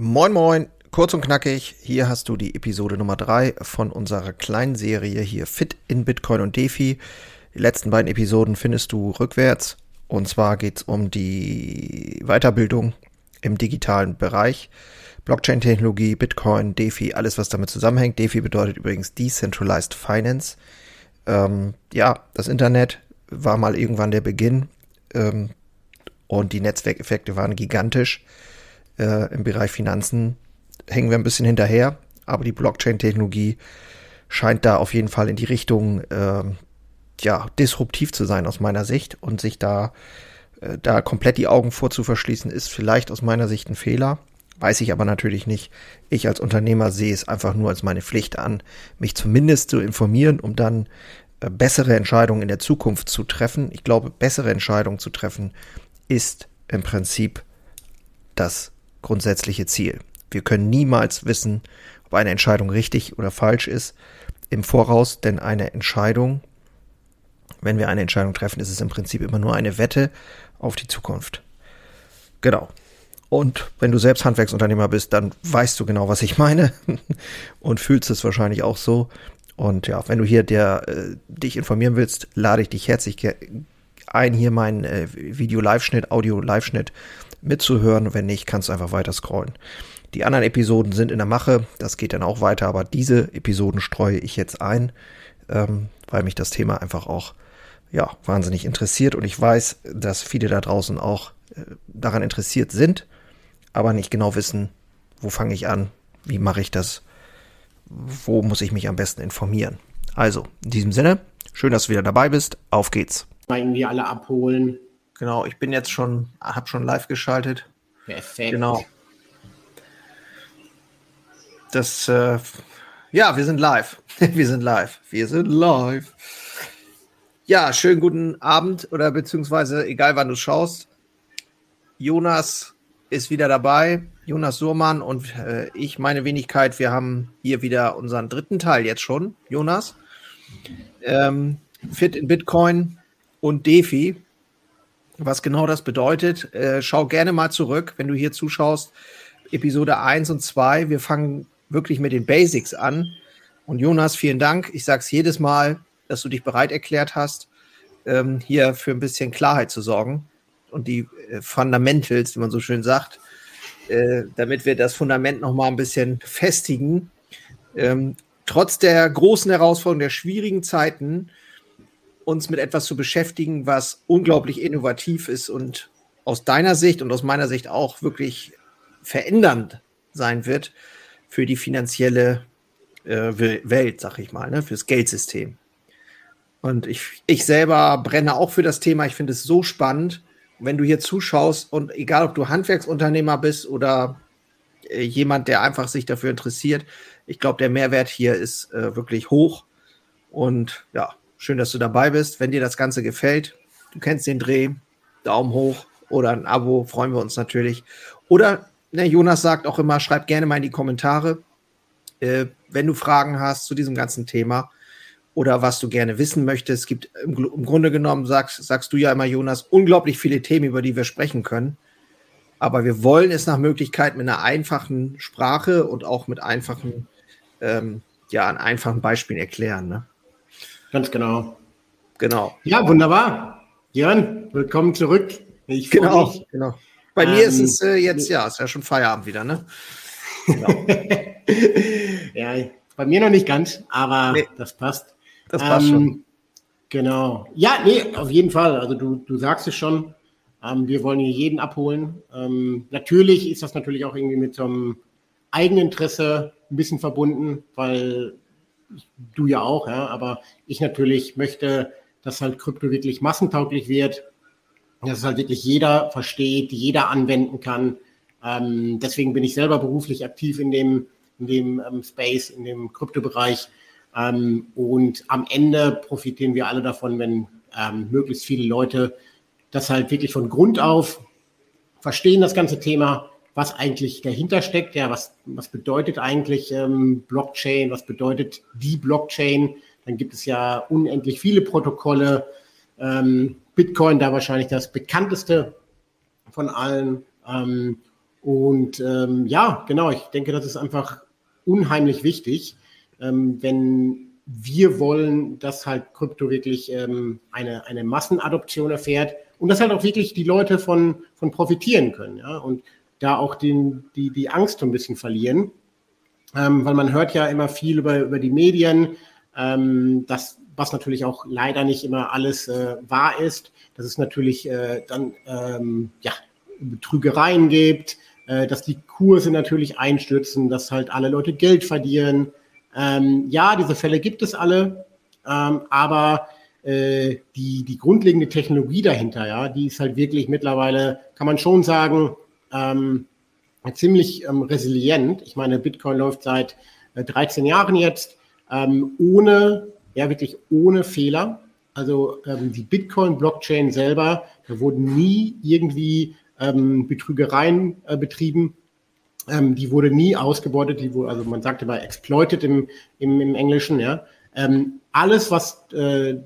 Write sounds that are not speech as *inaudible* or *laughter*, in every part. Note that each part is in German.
Moin Moin, kurz und knackig, hier hast du die Episode Nummer 3 von unserer kleinen Serie hier Fit in Bitcoin und DeFi. Die letzten beiden Episoden findest du rückwärts und zwar geht es um die Weiterbildung im digitalen Bereich. Blockchain-Technologie, Bitcoin, DeFi, alles was damit zusammenhängt. DeFi bedeutet übrigens Decentralized Finance. Ähm, ja, das Internet war mal irgendwann der Beginn ähm, und die Netzwerkeffekte waren gigantisch äh, im Bereich Finanzen hängen wir ein bisschen hinterher, aber die Blockchain-Technologie scheint da auf jeden Fall in die Richtung äh, ja disruptiv zu sein aus meiner Sicht und sich da äh, da komplett die Augen vorzuverschließen ist vielleicht aus meiner Sicht ein Fehler. Weiß ich aber natürlich nicht. Ich als Unternehmer sehe es einfach nur als meine Pflicht an, mich zumindest zu informieren, um dann äh, bessere Entscheidungen in der Zukunft zu treffen. Ich glaube, bessere Entscheidungen zu treffen ist im Prinzip das grundsätzliche Ziel. Wir können niemals wissen, ob eine Entscheidung richtig oder falsch ist im Voraus, denn eine Entscheidung, wenn wir eine Entscheidung treffen, ist es im Prinzip immer nur eine Wette auf die Zukunft. Genau. Und wenn du selbst Handwerksunternehmer bist, dann weißt du genau, was ich meine *laughs* und fühlst es wahrscheinlich auch so. Und ja, wenn du hier der, äh, dich informieren willst, lade ich dich herzlich ein, hier meinen äh, Video-Live-Schnitt, Audio-Live-Schnitt mitzuhören. Wenn nicht, kannst du einfach weiter scrollen. Die anderen Episoden sind in der Mache, das geht dann auch weiter, aber diese Episoden streue ich jetzt ein, ähm, weil mich das Thema einfach auch ja, wahnsinnig interessiert und ich weiß, dass viele da draußen auch äh, daran interessiert sind, aber nicht genau wissen, wo fange ich an, wie mache ich das, wo muss ich mich am besten informieren. Also, in diesem Sinne, schön, dass du wieder dabei bist, auf geht's. Irgendwie alle abholen, Genau, ich bin jetzt schon, habe schon live geschaltet. Perfekt. Genau. Das, äh, ja, wir sind live. *laughs* wir sind live. Wir sind live. Ja, schönen guten Abend oder beziehungsweise egal wann du schaust. Jonas ist wieder dabei. Jonas Surmann und äh, ich, meine Wenigkeit, wir haben hier wieder unseren dritten Teil jetzt schon. Jonas. Ähm, Fit in Bitcoin und DeFi was genau das bedeutet. Äh, schau gerne mal zurück, wenn du hier zuschaust. Episode 1 und 2. Wir fangen wirklich mit den Basics an. Und Jonas, vielen Dank. Ich sage es jedes Mal, dass du dich bereit erklärt hast, ähm, hier für ein bisschen Klarheit zu sorgen und die äh, Fundamentals, wie man so schön sagt, äh, damit wir das Fundament noch mal ein bisschen festigen. Ähm, trotz der großen Herausforderungen, der schwierigen Zeiten, uns mit etwas zu beschäftigen, was unglaublich innovativ ist und aus deiner Sicht und aus meiner Sicht auch wirklich verändernd sein wird für die finanzielle äh, Welt, sag ich mal, ne, fürs Geldsystem. Und ich, ich selber brenne auch für das Thema. Ich finde es so spannend. Wenn du hier zuschaust und egal, ob du Handwerksunternehmer bist oder äh, jemand, der einfach sich dafür interessiert, ich glaube, der Mehrwert hier ist äh, wirklich hoch. Und ja, Schön, dass du dabei bist. Wenn dir das Ganze gefällt, du kennst den Dreh, Daumen hoch oder ein Abo, freuen wir uns natürlich. Oder ne, Jonas sagt auch immer, schreib gerne mal in die Kommentare, äh, wenn du Fragen hast zu diesem ganzen Thema oder was du gerne wissen möchtest. Es gibt im, im Grunde genommen, sagst, sagst du ja immer, Jonas, unglaublich viele Themen, über die wir sprechen können. Aber wir wollen es nach Möglichkeit mit einer einfachen Sprache und auch mit einfachen, ähm, ja, an einfachen Beispielen erklären. Ne? Ganz genau. Genau. Ja, wunderbar. Jörn, willkommen zurück. Ich genau, genau. Bei ähm, mir ist ähm, es äh, jetzt, ja, ist ja schon Feierabend wieder, ne? Genau. *laughs* ja, bei mir noch nicht ganz, aber nee, das passt. Das passt ähm, schon. Genau. Ja, nee, auf jeden Fall. Also du, du sagst es schon. Ähm, wir wollen hier jeden abholen. Ähm, natürlich ist das natürlich auch irgendwie mit so einem Eigeninteresse ein bisschen verbunden, weil du ja auch, ja, aber ich natürlich möchte, dass halt Krypto wirklich massentauglich wird, dass es halt wirklich jeder versteht, jeder anwenden kann. Ähm, deswegen bin ich selber beruflich aktiv in dem, in dem ähm, Space, in dem Kryptobereich. Ähm, und am Ende profitieren wir alle davon, wenn ähm, möglichst viele Leute das halt wirklich von Grund auf verstehen, das ganze Thema, was eigentlich dahinter steckt. Ja, was, was bedeutet eigentlich ähm, Blockchain? Was bedeutet die Blockchain? Dann gibt es ja unendlich viele Protokolle. Ähm, Bitcoin da wahrscheinlich das bekannteste von allen. Ähm, Und ähm, ja, genau, ich denke, das ist einfach unheimlich wichtig, ähm, wenn wir wollen, dass halt Krypto wirklich ähm, eine, eine Massenadoption erfährt und dass halt auch wirklich die Leute von, von profitieren können, ja, und da auch den, die, die Angst so ein bisschen verlieren, ähm, weil man hört ja immer viel über, über die Medien, ähm, das, was natürlich auch leider nicht immer alles äh, wahr ist, dass es natürlich äh, dann, ähm, ja, Betrügereien gibt, äh, dass die Kurse natürlich einstürzen, dass halt alle Leute Geld verlieren, ähm, ja, diese Fälle gibt es alle, ähm, aber äh, die, die grundlegende Technologie dahinter, ja, die ist halt wirklich mittlerweile, kann man schon sagen, ähm, ziemlich ähm, resilient. Ich meine, Bitcoin läuft seit äh, 13 Jahren jetzt ähm, ohne, ja wirklich ohne Fehler. Also ähm, die Bitcoin-Blockchain selber, da wurden nie irgendwie ähm, Betrügereien äh, betrieben. Ähm, die wurde nie ausgebeutet, die wurde, also man sagte mal exploited im, im, im Englischen, ja. Alles, was äh,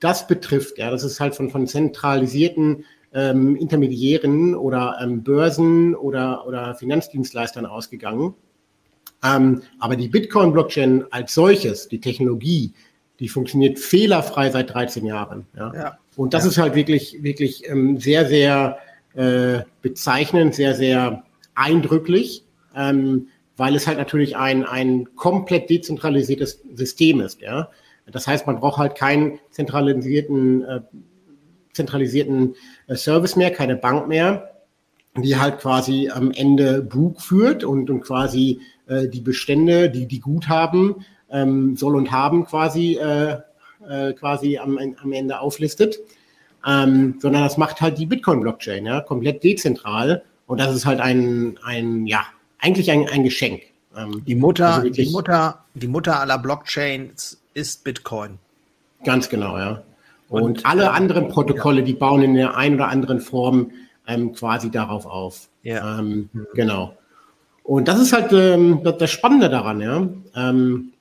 das betrifft, ja, das ist halt von, von zentralisierten ähm, Intermediären oder ähm, Börsen oder, oder Finanzdienstleistern ausgegangen. Ähm, aber die Bitcoin-Blockchain als solches, die Technologie, die funktioniert fehlerfrei seit 13 Jahren. Ja. ja. Und das ja. ist halt wirklich, wirklich ähm, sehr, sehr äh, bezeichnend, sehr, sehr eindrücklich ähm, weil es halt natürlich ein, ein komplett dezentralisiertes System ist. Ja? Das heißt, man braucht halt keinen zentralisierten, äh, zentralisierten äh, Service mehr, keine Bank mehr, die halt quasi am Ende Bug führt und, und quasi äh, die Bestände, die die Guthaben ähm, soll und haben quasi äh, äh, quasi am, am Ende auflistet, ähm, sondern das macht halt die Bitcoin-Blockchain, ja, komplett dezentral. Und das ist halt ein, ein ja, eigentlich ein, ein Geschenk. Ähm, die Mutter, also die Mutter, die Mutter aller Blockchains ist Bitcoin. Ganz genau, ja. Und, und alle anderen Protokolle, ja. die bauen in der einen oder anderen Form ähm, quasi darauf auf. Ja. Ähm, mhm. Genau. Und das ist halt ähm, das Spannende daran, ja. Ähm,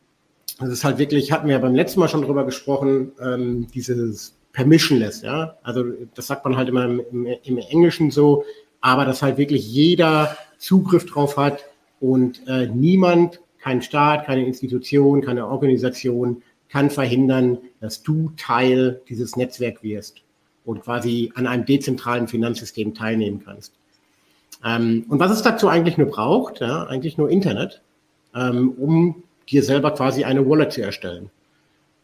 das ist halt wirklich, hatten wir beim letzten Mal schon drüber gesprochen, ähm, dieses Permissionless, ja. Also das sagt man halt immer im, im, im Englischen so, aber dass halt wirklich jeder Zugriff drauf hat und äh, niemand, kein Staat, keine Institution, keine Organisation kann verhindern, dass du Teil dieses Netzwerks wirst und quasi an einem dezentralen Finanzsystem teilnehmen kannst. Ähm, und was es dazu eigentlich nur braucht, ja, eigentlich nur Internet, ähm, um dir selber quasi eine Wallet zu erstellen.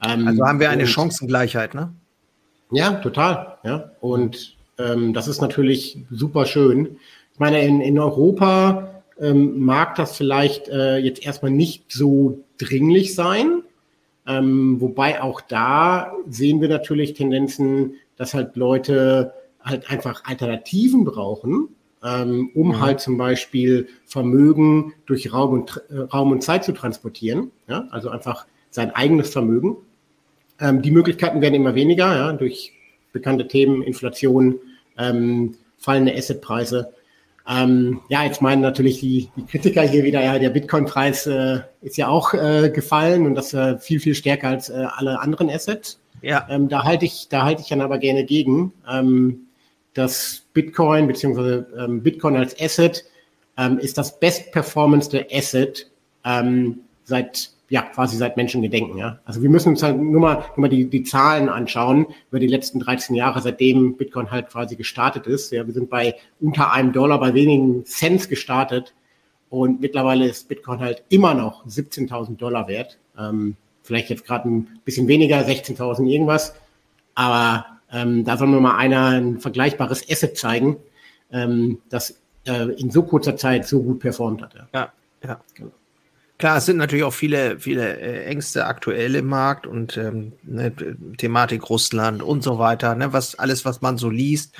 Ähm, also haben wir eine und, Chancengleichheit, ne? Ja, total. Ja. Und ähm, das ist natürlich super schön. Ich meine, in, in Europa ähm, mag das vielleicht äh, jetzt erstmal nicht so dringlich sein. Ähm, wobei auch da sehen wir natürlich Tendenzen, dass halt Leute halt einfach Alternativen brauchen, ähm, um mhm. halt zum Beispiel Vermögen durch Raum und, äh, Raum und Zeit zu transportieren. Ja? Also einfach sein eigenes Vermögen. Ähm, die Möglichkeiten werden immer weniger, ja? durch bekannte Themen, Inflation, ähm, fallende Assetpreise. Ähm, ja, jetzt meinen natürlich die, die Kritiker hier wieder, ja, der Bitcoin-Preis äh, ist ja auch äh, gefallen und das äh, viel, viel stärker als äh, alle anderen Assets. Ja. Ähm, da halte ich, da halte ich dann aber gerne gegen, ähm, dass Bitcoin beziehungsweise ähm, Bitcoin als Asset ähm, ist das bestperformance Asset ähm, seit ja, quasi seit Menschengedenken. Ja. Also wir müssen uns halt nur mal, nur mal die, die Zahlen anschauen über die letzten 13 Jahre, seitdem Bitcoin halt quasi gestartet ist. Ja, wir sind bei unter einem Dollar, bei wenigen Cents gestartet. Und mittlerweile ist Bitcoin halt immer noch 17.000 Dollar wert. Ähm, vielleicht jetzt gerade ein bisschen weniger, 16.000 irgendwas. Aber ähm, da soll mir mal einer ein vergleichbares Asset zeigen, ähm, das äh, in so kurzer Zeit so gut performt hat. Ja, ja. ja. Klar, es sind natürlich auch viele, viele äh, Ängste aktuell im Markt und ähm, ne, Thematik Russland und so weiter, ne, was alles, was man so liest.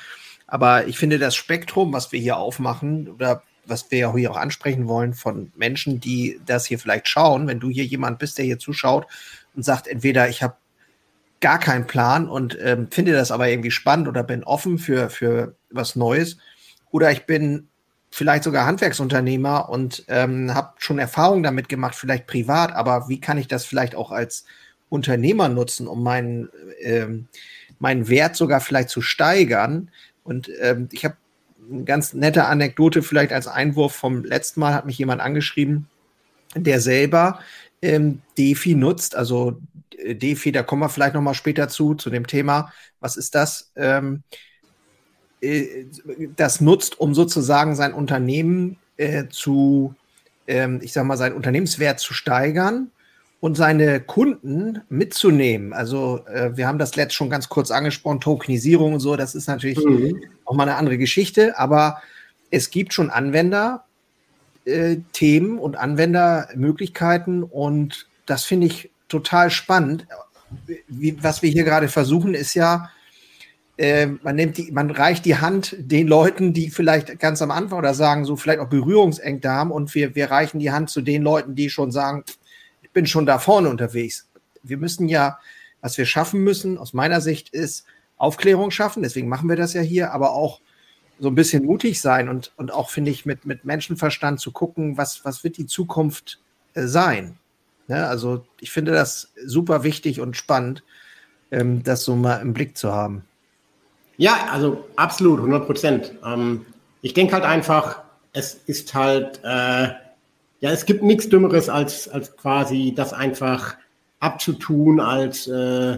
Aber ich finde das Spektrum, was wir hier aufmachen oder was wir hier auch ansprechen wollen von Menschen, die das hier vielleicht schauen, wenn du hier jemand bist, der hier zuschaut und sagt, entweder ich habe gar keinen Plan und ähm, finde das aber irgendwie spannend oder bin offen für, für was Neues oder ich bin vielleicht sogar Handwerksunternehmer und ähm, habe schon Erfahrungen damit gemacht, vielleicht privat, aber wie kann ich das vielleicht auch als Unternehmer nutzen, um meinen, ähm, meinen Wert sogar vielleicht zu steigern? Und ähm, ich habe eine ganz nette Anekdote vielleicht als Einwurf vom letzten Mal hat mich jemand angeschrieben, der selber ähm, DeFi nutzt, also äh, DeFi, da kommen wir vielleicht noch mal später zu, zu dem Thema. Was ist das? Ähm, äh, das nutzt, um sozusagen sein Unternehmen äh, zu, ähm, ich sag mal, seinen Unternehmenswert zu steigern und seine Kunden mitzunehmen. Also äh, wir haben das letzt schon ganz kurz angesprochen, Tokenisierung und so, das ist natürlich mhm. auch mal eine andere Geschichte, aber es gibt schon Anwender, äh, Themen und Anwendermöglichkeiten und das finde ich total spannend. Wie, was wir hier gerade versuchen, ist ja, äh, man nimmt die, man reicht die Hand den Leuten, die vielleicht ganz am Anfang oder sagen, so vielleicht auch Berührungsängste haben und wir, wir reichen die Hand zu den Leuten, die schon sagen, ich bin schon da vorne unterwegs. Wir müssen ja, was wir schaffen müssen, aus meiner Sicht, ist Aufklärung schaffen, deswegen machen wir das ja hier, aber auch so ein bisschen mutig sein und, und auch, finde ich, mit, mit Menschenverstand zu gucken, was, was wird die Zukunft äh, sein. Ja, also ich finde das super wichtig und spannend, ähm, das so mal im Blick zu haben. Ja, also absolut, 100 Prozent. Ähm, ich denke halt einfach, es ist halt, äh, ja, es gibt nichts Dümmeres, als, als quasi das einfach abzutun als, äh,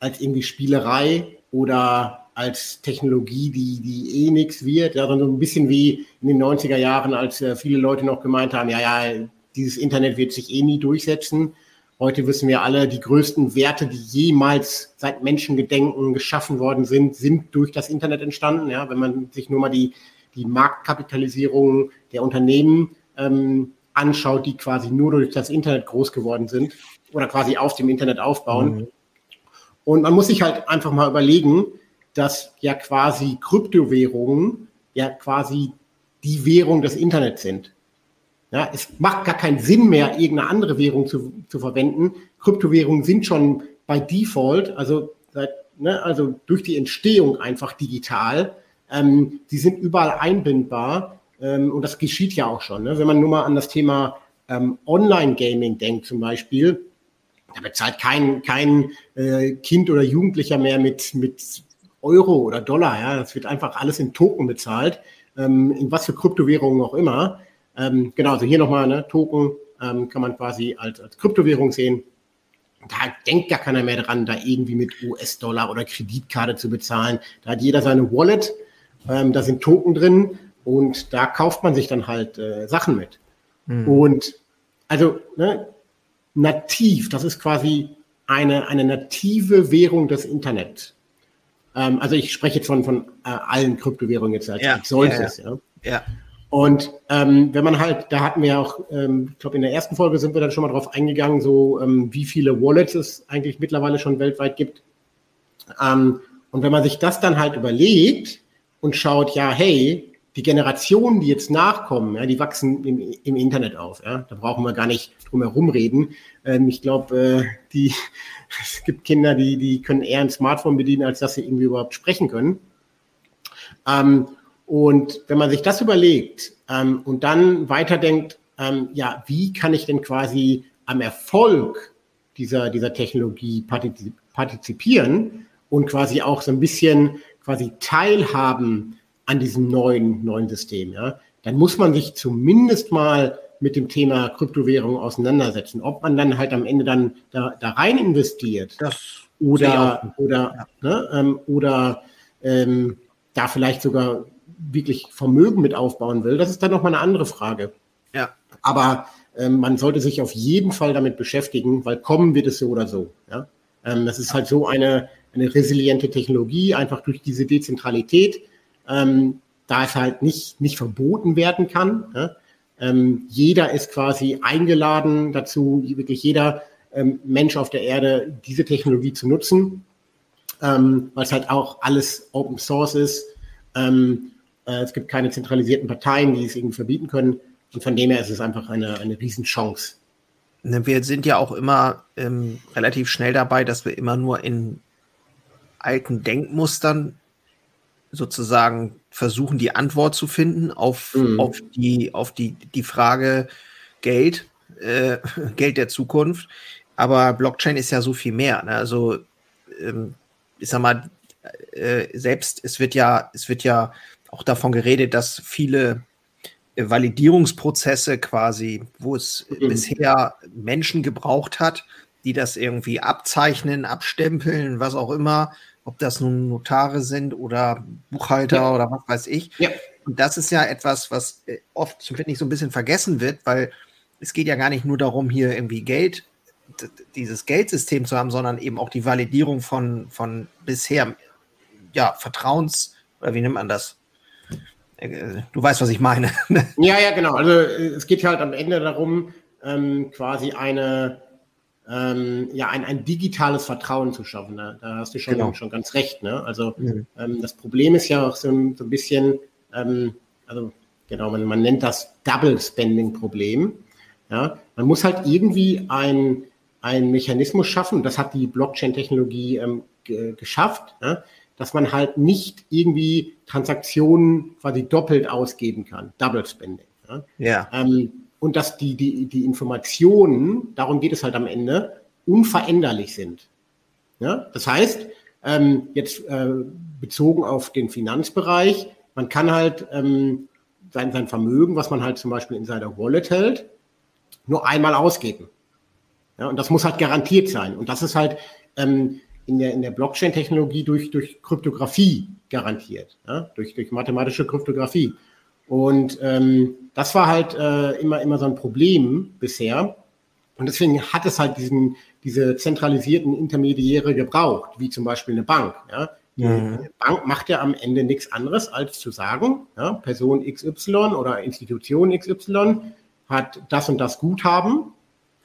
als irgendwie Spielerei oder als Technologie, die, die eh nichts wird. Ja, so ein bisschen wie in den 90er Jahren, als äh, viele Leute noch gemeint haben, ja, ja, dieses Internet wird sich eh nie durchsetzen. Heute wissen wir alle, die größten Werte, die jemals seit Menschengedenken geschaffen worden sind, sind durch das Internet entstanden. Ja, wenn man sich nur mal die, die Marktkapitalisierung der Unternehmen ähm, anschaut, die quasi nur durch das Internet groß geworden sind oder quasi auf dem Internet aufbauen. Mhm. Und man muss sich halt einfach mal überlegen, dass ja quasi Kryptowährungen ja quasi die Währung des Internets sind. Ja, es macht gar keinen Sinn mehr, irgendeine andere Währung zu, zu verwenden. Kryptowährungen sind schon bei Default, also, ne, also durch die Entstehung einfach digital. Ähm, die sind überall einbindbar ähm, und das geschieht ja auch schon. Ne? Wenn man nur mal an das Thema ähm, Online-Gaming denkt zum Beispiel, da bezahlt kein, kein äh, Kind oder Jugendlicher mehr mit, mit Euro oder Dollar. Ja? Das wird einfach alles in Token bezahlt, ähm, in was für Kryptowährungen auch immer. Ähm, genau, also hier nochmal, ne, Token ähm, kann man quasi als, als Kryptowährung sehen. Da denkt gar keiner mehr dran, da irgendwie mit US-Dollar oder Kreditkarte zu bezahlen. Da hat jeder seine Wallet, ähm, da sind Token drin und da kauft man sich dann halt äh, Sachen mit. Mhm. Und also ne, nativ, das ist quasi eine, eine native Währung des Internet. Ähm, also ich spreche jetzt von, von äh, allen Kryptowährungen jetzt als, ja, solches. Ja, ja. ja. Und ähm, wenn man halt, da hatten wir auch, ähm, ich glaube in der ersten Folge sind wir dann schon mal drauf eingegangen, so ähm, wie viele Wallets es eigentlich mittlerweile schon weltweit gibt. Ähm, und wenn man sich das dann halt überlegt und schaut, ja, hey, die Generationen, die jetzt nachkommen, ja, die wachsen im, im Internet auf. Ja? Da brauchen wir gar nicht drum herum reden. Ähm, ich glaube, äh, die, *laughs* es gibt Kinder, die, die können eher ein Smartphone bedienen, als dass sie irgendwie überhaupt sprechen können. Ähm, und wenn man sich das überlegt ähm, und dann weiterdenkt, ähm, ja, wie kann ich denn quasi am Erfolg dieser, dieser Technologie partizipieren und quasi auch so ein bisschen quasi teilhaben an diesem neuen, neuen System, ja, dann muss man sich zumindest mal mit dem Thema Kryptowährung auseinandersetzen. Ob man dann halt am Ende dann da, da rein investiert das oder, oder, ja. ne, ähm, oder ähm, da vielleicht sogar wirklich Vermögen mit aufbauen will, das ist dann nochmal eine andere Frage. Ja. Aber ähm, man sollte sich auf jeden Fall damit beschäftigen, weil kommen wird es so oder so. Ja? Ähm, das ist halt so eine, eine resiliente Technologie, einfach durch diese Dezentralität, ähm, da es halt nicht, nicht verboten werden kann. Ja? Ähm, jeder ist quasi eingeladen dazu, wirklich jeder ähm, Mensch auf der Erde diese Technologie zu nutzen, ähm, weil es halt auch alles Open Source ist. Ähm, äh, es gibt keine zentralisierten Parteien, die es irgendwie verbieten können. Und von dem her ist es einfach eine, eine Riesenchance. Ne, wir sind ja auch immer ähm, relativ schnell dabei, dass wir immer nur in alten Denkmustern sozusagen versuchen, die Antwort zu finden auf, mhm. auf, die, auf die, die Frage Geld, äh, *laughs* Geld der Zukunft. Aber Blockchain ist ja so viel mehr. Ne? Also, ähm, ich sag mal, äh, selbst es wird ja, es wird ja auch davon geredet, dass viele äh, Validierungsprozesse quasi, wo es mhm. bisher Menschen gebraucht hat, die das irgendwie abzeichnen, abstempeln, was auch immer, ob das nun Notare sind oder Buchhalter ja. oder was weiß ich. Ja. Und das ist ja etwas, was äh, oft, finde ich, so ein bisschen vergessen wird, weil es geht ja gar nicht nur darum, hier irgendwie Geld, dieses Geldsystem zu haben, sondern eben auch die Validierung von, von bisher, ja, Vertrauens, oder wie nennt man das? Du weißt, was ich meine. *laughs* ja, ja, genau. Also äh, es geht halt am Ende darum, ähm, quasi eine, ähm, ja, ein, ein digitales Vertrauen zu schaffen. Da, da hast du schon, genau. schon ganz recht. Ne? Also mhm. ähm, das Problem ist ja auch so, ein, so ein bisschen, ähm, also genau, man, man nennt das Double Spending Problem. Ja? Man muss halt irgendwie ein, ein Mechanismus schaffen, das hat die Blockchain-Technologie ähm, geschafft, ja? Dass man halt nicht irgendwie Transaktionen quasi doppelt ausgeben kann, Double Spending. Ja. ja. Ähm, und dass die, die, die Informationen, darum geht es halt am Ende, unveränderlich sind. Ja? Das heißt, ähm, jetzt äh, bezogen auf den Finanzbereich, man kann halt ähm, sein, sein Vermögen, was man halt zum Beispiel in seiner Wallet hält, nur einmal ausgeben. Ja, und das muss halt garantiert sein. Und das ist halt ähm, in der, in der Blockchain-Technologie durch, durch Kryptographie garantiert, ja, durch, durch mathematische Kryptographie. Und ähm, das war halt äh, immer, immer so ein Problem bisher. Und deswegen hat es halt diesen, diese zentralisierten Intermediäre gebraucht, wie zum Beispiel eine Bank. Ja. Die mhm. Bank macht ja am Ende nichts anderes, als zu sagen, ja, Person XY oder Institution XY hat das und das Guthaben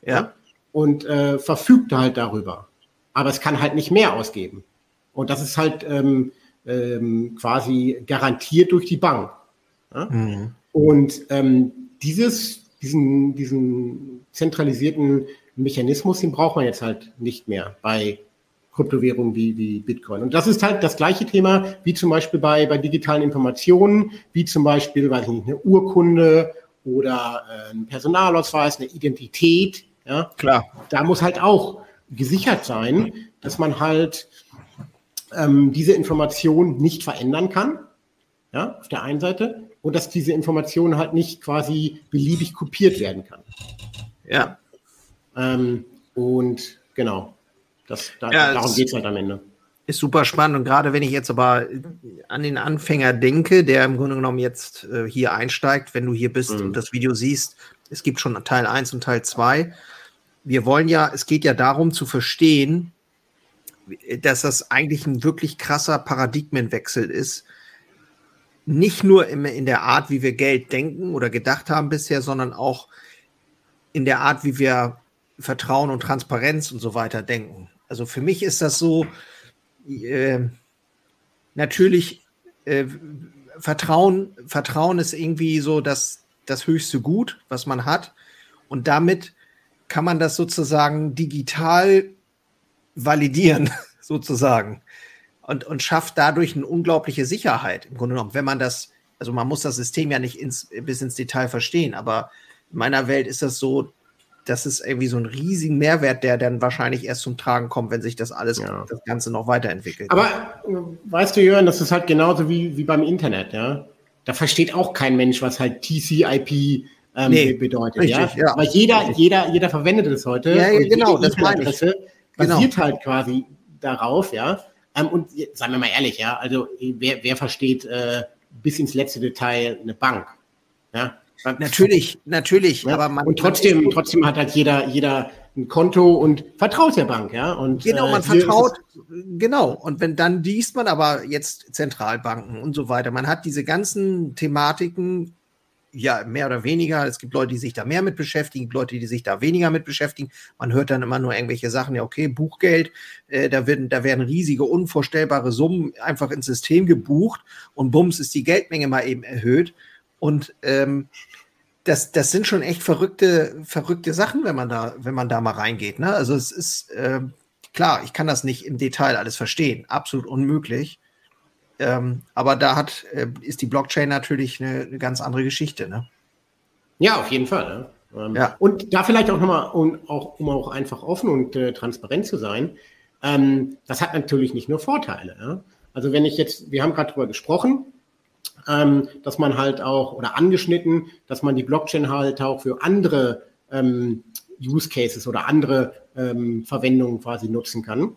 ja. und äh, verfügt halt darüber aber es kann halt nicht mehr ausgeben. Und das ist halt ähm, ähm, quasi garantiert durch die Bank. Ja? Mhm. Und ähm, dieses, diesen, diesen zentralisierten Mechanismus, den braucht man jetzt halt nicht mehr bei Kryptowährungen wie, wie Bitcoin. Und das ist halt das gleiche Thema wie zum Beispiel bei, bei digitalen Informationen, wie zum Beispiel, weiß ich nicht, eine Urkunde oder äh, ein Personalausweis, eine Identität. Ja, klar. Da muss halt auch gesichert sein, dass man halt ähm, diese Information nicht verändern kann, ja, auf der einen Seite, und dass diese Information halt nicht quasi beliebig kopiert werden kann. Ja. Ähm, und genau, das, da, ja, darum geht es halt am Ende. Ist super spannend und gerade wenn ich jetzt aber an den Anfänger denke, der im Grunde genommen jetzt äh, hier einsteigt, wenn du hier bist mhm. und das Video siehst, es gibt schon Teil 1 und Teil 2 wir wollen ja, es geht ja darum zu verstehen, dass das eigentlich ein wirklich krasser Paradigmenwechsel ist. Nicht nur in, in der Art, wie wir Geld denken oder gedacht haben bisher, sondern auch in der Art, wie wir Vertrauen und Transparenz und so weiter denken. Also für mich ist das so, äh, natürlich, äh, Vertrauen, Vertrauen ist irgendwie so das, das höchste Gut, was man hat. Und damit kann man das sozusagen digital validieren, *laughs* sozusagen. Und, und schafft dadurch eine unglaubliche Sicherheit, im Grunde genommen, wenn man das, also man muss das System ja nicht ins, bis ins Detail verstehen, aber in meiner Welt ist das so, das ist irgendwie so ein riesigen Mehrwert, der dann wahrscheinlich erst zum Tragen kommt, wenn sich das alles, ja. das Ganze noch weiterentwickelt. Aber weißt du, Jörn, das ist halt genauso wie, wie beim Internet, ja. Da versteht auch kein Mensch, was halt TCP ähm, nee, bedeutet. Richtig, ja? ja? Aber jeder, jeder, jeder verwendet es heute. Ja, ja genau, das meine ich. Genau. Basiert genau. halt quasi darauf, ja. Ähm, und sagen wir mal ehrlich, ja, also wer, wer versteht äh, bis ins letzte Detail eine Bank? Ja. Natürlich, natürlich, ja? aber man. Und trotzdem, trotzdem hat halt jeder, jeder ein Konto und vertraut der Bank, ja. Und, genau, man äh, vertraut, genau. Und wenn dann liest man aber jetzt Zentralbanken und so weiter. Man hat diese ganzen Thematiken ja, mehr oder weniger. Es gibt Leute, die sich da mehr mit beschäftigen, Leute, die sich da weniger mit beschäftigen. Man hört dann immer nur irgendwelche Sachen, ja, okay, Buchgeld, äh, da, werden, da werden riesige, unvorstellbare Summen einfach ins System gebucht und bums ist die Geldmenge mal eben erhöht. Und ähm, das, das sind schon echt verrückte, verrückte Sachen, wenn man da, wenn man da mal reingeht. Ne? Also es ist äh, klar, ich kann das nicht im Detail alles verstehen, absolut unmöglich. Ähm, aber da hat, äh, ist die Blockchain natürlich eine, eine, ganz andere Geschichte. Ne? Ja, auf jeden Fall. Ne? Ähm, ja. Und da vielleicht auch nochmal, um auch, um auch einfach offen und äh, transparent zu sein, ähm, das hat natürlich nicht nur Vorteile. Ja? Also wenn ich jetzt, wir haben gerade drüber gesprochen, ähm, dass man halt auch, oder angeschnitten, dass man die Blockchain halt auch für andere ähm, Use Cases oder andere ähm, Verwendungen quasi nutzen kann.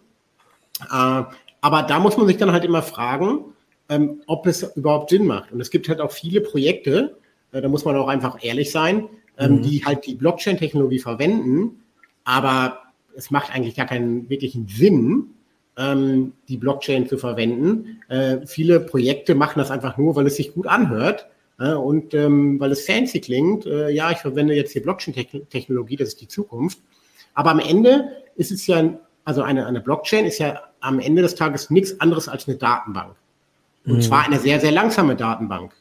Äh, aber da muss man sich dann halt immer fragen, ähm, ob es überhaupt Sinn macht. Und es gibt halt auch viele Projekte, äh, da muss man auch einfach ehrlich sein, ähm, mhm. die halt die Blockchain-Technologie verwenden, aber es macht eigentlich gar keinen wirklichen Sinn, ähm, die Blockchain zu verwenden. Äh, viele Projekte machen das einfach nur, weil es sich gut anhört äh, und ähm, weil es fancy klingt. Äh, ja, ich verwende jetzt die Blockchain-Technologie, das ist die Zukunft. Aber am Ende ist es ja, also eine, eine Blockchain ist ja am Ende des Tages nichts anderes als eine Datenbank. Und mhm. zwar eine sehr, sehr langsame Datenbank.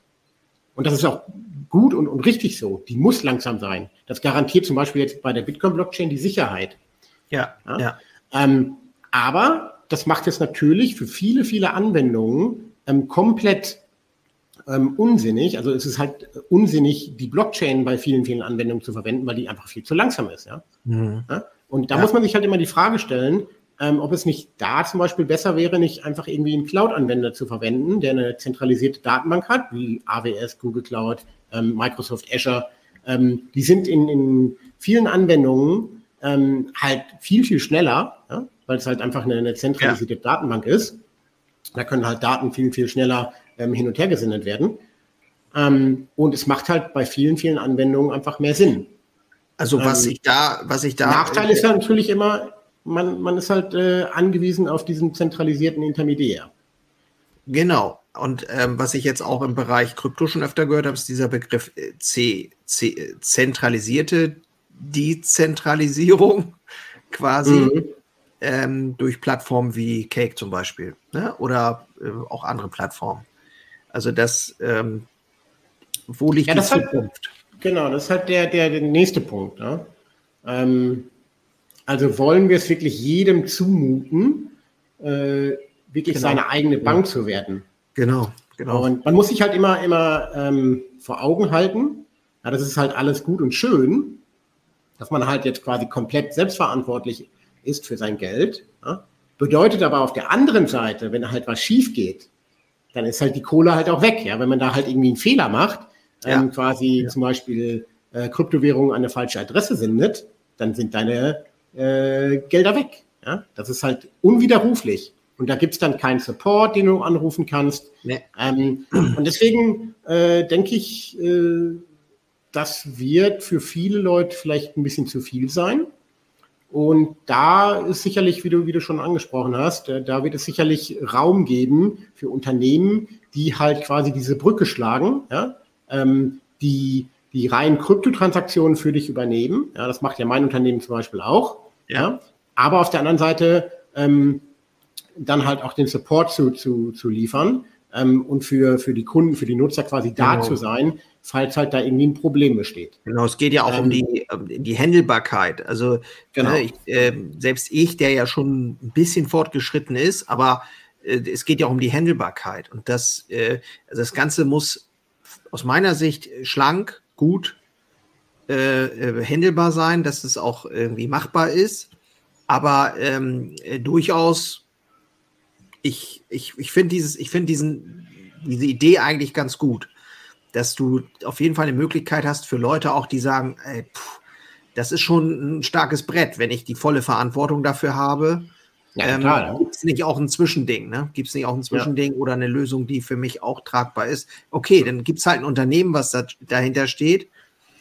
Und das ist auch gut und, und richtig so. Die muss langsam sein. Das garantiert zum Beispiel jetzt bei der Bitcoin-Blockchain die Sicherheit. Ja, ja. ja. Ähm, aber das macht es natürlich für viele, viele Anwendungen ähm, komplett ähm, unsinnig. Also es ist halt unsinnig, die Blockchain bei vielen, vielen Anwendungen zu verwenden, weil die einfach viel zu langsam ist. Ja? Mhm. ja? Und da ja. muss man sich halt immer die Frage stellen, ähm, ob es nicht da zum Beispiel besser wäre, nicht einfach irgendwie einen Cloud-Anwender zu verwenden, der eine zentralisierte Datenbank hat, wie AWS, Google Cloud, ähm, Microsoft Azure. Ähm, die sind in, in vielen Anwendungen ähm, halt viel, viel schneller, ja? weil es halt einfach eine, eine zentralisierte ja. Datenbank ist. Da können halt Daten viel, viel schneller ähm, hin und her gesendet werden. Ähm, und es macht halt bei vielen, vielen Anwendungen einfach mehr Sinn. Also was ähm, ich da, was ich da. Nachteil ist ja natürlich immer, man, man ist halt äh, angewiesen auf diesen zentralisierten Intermediär. Genau. Und ähm, was ich jetzt auch im Bereich Krypto schon öfter gehört habe, ist dieser Begriff äh, C, C, zentralisierte Dezentralisierung *laughs* quasi mhm. ähm, durch Plattformen wie Cake zum Beispiel ne? oder äh, auch andere Plattformen. Also das, ähm, wo liegt ja, die Zukunft? Halt, genau, das ist halt der, der, der nächste Punkt. Ne? Ähm, also wollen wir es wirklich jedem zumuten, äh, wirklich genau. seine eigene Bank ja. zu werden. Genau, genau. Und man muss sich halt immer, immer ähm, vor Augen halten, ja, das ist halt alles gut und schön, dass man halt jetzt quasi komplett selbstverantwortlich ist für sein Geld. Ja? Bedeutet aber auf der anderen Seite, wenn halt was schief geht, dann ist halt die Kohle halt auch weg. Ja, wenn man da halt irgendwie einen Fehler macht, ja. ähm, quasi ja. zum Beispiel äh, Kryptowährungen an eine falsche Adresse sendet, dann sind deine äh, Gelder weg. Ja? Das ist halt unwiderruflich. Und da gibt es dann keinen Support, den du anrufen kannst. Nee. Ähm, und deswegen äh, denke ich, äh, das wird für viele Leute vielleicht ein bisschen zu viel sein. Und da ist sicherlich, wie du, wie du schon angesprochen hast, äh, da wird es sicherlich Raum geben für Unternehmen, die halt quasi diese Brücke schlagen, ja, ähm, die die reinen Kryptotransaktionen für dich übernehmen. Ja, das macht ja mein Unternehmen zum Beispiel auch. Ja. Aber auf der anderen Seite ähm, dann halt auch den Support zu, zu, zu liefern ähm, und für, für die Kunden, für die Nutzer quasi da genau. zu sein, falls halt da irgendwie ein Problem besteht. Genau, es geht ja auch ähm, um die, um die Handelbarkeit. Also genau. äh, ich, äh, selbst ich, der ja schon ein bisschen fortgeschritten ist, aber äh, es geht ja auch um die Handelbarkeit. Und das, äh, also das Ganze muss aus meiner Sicht schlank, gut äh, äh, handelbar sein, dass es auch irgendwie machbar ist. Aber ähm, äh, durchaus, ich, ich, ich finde dieses, ich finde diesen, diese Idee eigentlich ganz gut, dass du auf jeden Fall eine Möglichkeit hast für Leute auch, die sagen, ey, pff, das ist schon ein starkes Brett, wenn ich die volle Verantwortung dafür habe. Ja, ähm, ja. Gibt es nicht auch ein Zwischending? Ne? Gibt es nicht auch ein Zwischending ja. oder eine Lösung, die für mich auch tragbar ist? Okay, dann gibt es halt ein Unternehmen, was da, dahinter steht.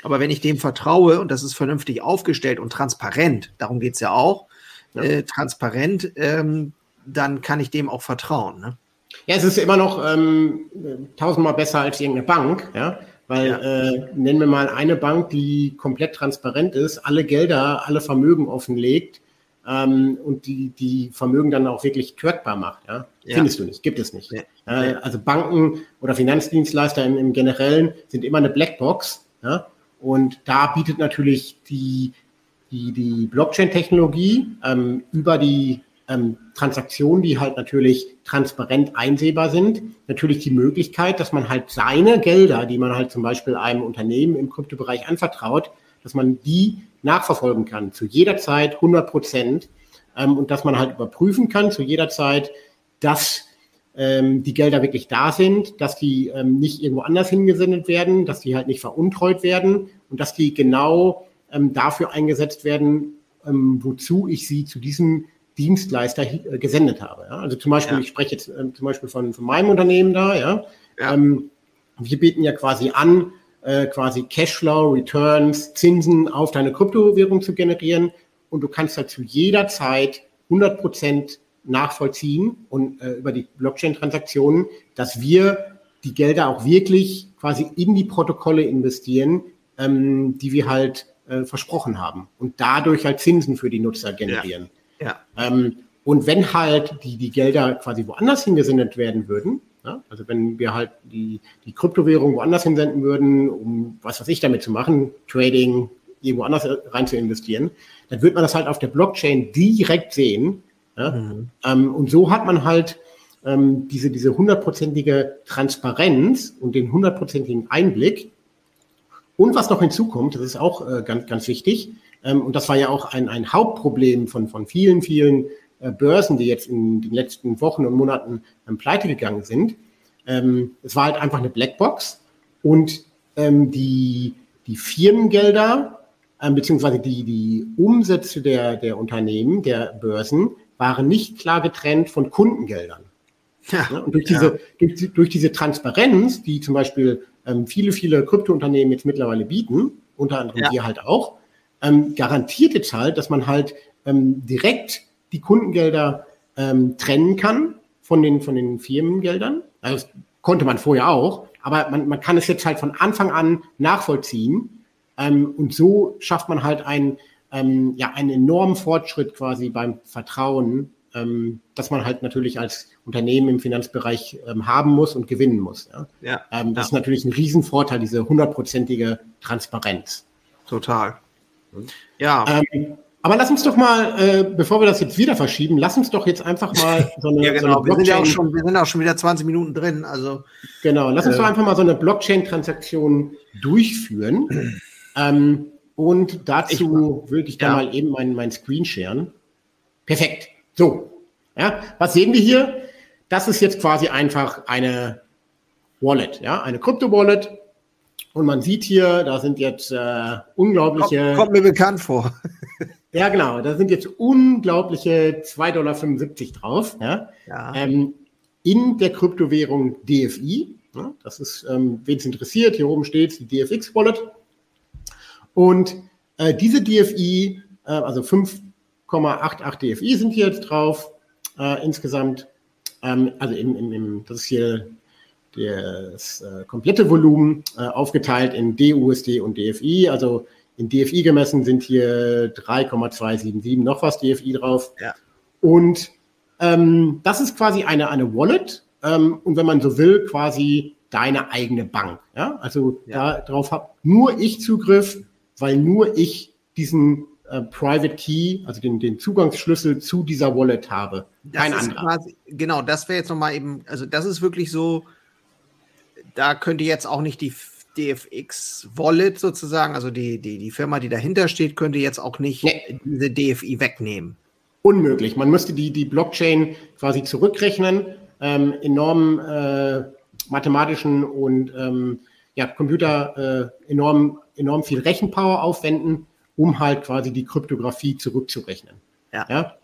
Aber wenn ich dem vertraue und das ist vernünftig aufgestellt und transparent, darum geht es ja auch, äh, transparent, ähm, dann kann ich dem auch vertrauen. Ne? Ja, es ist immer noch ähm, tausendmal besser als irgendeine Bank, ja. Weil ja. äh, nennen wir mal eine Bank, die komplett transparent ist, alle Gelder, alle Vermögen offenlegt, ähm, und die, die Vermögen dann auch wirklich trackbar macht. Ja? ja. Findest du nicht, gibt es nicht. Ja. Äh, also Banken oder Finanzdienstleister im, im Generellen sind immer eine Blackbox. Ja? Und da bietet natürlich die, die, die Blockchain-Technologie ähm, über die ähm, Transaktionen, die halt natürlich transparent einsehbar sind, natürlich die Möglichkeit, dass man halt seine Gelder, die man halt zum Beispiel einem Unternehmen im Kryptobereich anvertraut, dass man die nachverfolgen kann, zu jeder Zeit 100 Prozent ähm, und dass man halt überprüfen kann zu jeder Zeit, dass ähm, die Gelder wirklich da sind, dass die ähm, nicht irgendwo anders hingesendet werden, dass die halt nicht veruntreut werden und dass die genau ähm, dafür eingesetzt werden, ähm, wozu ich sie zu diesem Dienstleister äh, gesendet habe. Ja? Also zum Beispiel, ja. ich spreche jetzt äh, zum Beispiel von, von meinem Unternehmen da, ja. ja. Ähm, wir bieten ja quasi an, äh, quasi Cashflow, Returns, Zinsen auf deine Kryptowährung zu generieren und du kannst halt zu jeder Zeit 100 Prozent nachvollziehen und äh, über die Blockchain-Transaktionen, dass wir die Gelder auch wirklich quasi in die Protokolle investieren, ähm, die wir halt äh, versprochen haben und dadurch halt Zinsen für die Nutzer generieren. Ja. ja. Ähm, und wenn halt die, die Gelder quasi woanders hingesendet werden würden, ja, also wenn wir halt die, die Kryptowährung woanders hinsenden würden, um was weiß ich damit zu machen, Trading, irgendwo anders rein zu investieren, dann wird man das halt auf der Blockchain direkt sehen, ja? Mhm. Ähm, und so hat man halt ähm, diese, diese hundertprozentige Transparenz und den hundertprozentigen Einblick. Und was noch hinzukommt, das ist auch äh, ganz, ganz wichtig, ähm, und das war ja auch ein, ein Hauptproblem von, von vielen, vielen Börsen, die jetzt in den letzten Wochen und Monaten ähm, pleite gegangen sind. Ähm, es war halt einfach eine Blackbox und ähm, die, die Firmengelder, äh, beziehungsweise die, die Umsätze der, der Unternehmen, der Börsen, waren nicht klar getrennt von Kundengeldern. Ja, und durch diese, ja. durch, durch, diese Transparenz, die zum Beispiel ähm, viele, viele Kryptounternehmen jetzt mittlerweile bieten, unter anderem ja. wir halt auch, ähm, garantiert jetzt halt, dass man halt ähm, direkt die Kundengelder ähm, trennen kann von den, von den Firmengeldern. Also das konnte man vorher auch, aber man, man kann es jetzt halt von Anfang an nachvollziehen. Ähm, und so schafft man halt ein, ähm, ja, einen enormen Fortschritt quasi beim Vertrauen, ähm, dass man halt natürlich als Unternehmen im Finanzbereich ähm, haben muss und gewinnen muss. Ja? Ja, ähm, das ja. ist natürlich ein Riesenvorteil, diese hundertprozentige Transparenz. Total. Ja. Ähm, aber lass uns doch mal, äh, bevor wir das jetzt wieder verschieben, lass uns doch jetzt einfach mal *laughs* so eine. ja, genau. So eine wir, sind ja auch schon, wir sind auch schon wieder 20 Minuten drin. Also, genau, lass uns äh, doch einfach mal so eine Blockchain-Transaktion durchführen. *clears throat* ähm, und dazu ich, würde ich da ja. mal eben meinen mein Screen sharen. Perfekt. So. Ja, was sehen wir hier? Das ist jetzt quasi einfach eine Wallet, ja, eine Krypto-Wallet. Und man sieht hier, da sind jetzt äh, unglaubliche. Kommt, kommt, mir bekannt vor. *laughs* ja, genau. Da sind jetzt unglaubliche 2,75 Dollar drauf. Ja? ja. Ähm, in der Kryptowährung DFI. Ja, das ist, ähm, wen es interessiert, hier oben steht die DFX-Wallet. Und äh, diese DFI, äh, also 5,88 DFI sind hier jetzt drauf äh, insgesamt. Ähm, also im, im, im, das ist hier das äh, komplette Volumen äh, aufgeteilt in DUSD und DFI. Also in DFI gemessen sind hier 3,277 noch was DFI drauf. Ja. Und ähm, das ist quasi eine, eine Wallet. Ähm, und wenn man so will, quasi deine eigene Bank. Ja? Also ja. darauf habe nur ich Zugriff weil nur ich diesen äh, Private Key, also den, den Zugangsschlüssel zu dieser Wallet habe. Kein anderer. Quasi, genau, das wäre jetzt nochmal eben, also das ist wirklich so, da könnte jetzt auch nicht die DFX Wallet sozusagen, also die, die, die Firma, die dahinter steht, könnte jetzt auch nicht nee. diese DFI wegnehmen. Unmöglich. Man müsste die, die Blockchain quasi zurückrechnen, ähm, enormen äh, mathematischen und ähm, ja, Computer äh, enorm enorm viel Rechenpower aufwenden, um halt quasi die Kryptographie zurückzurechnen. Ja. ja?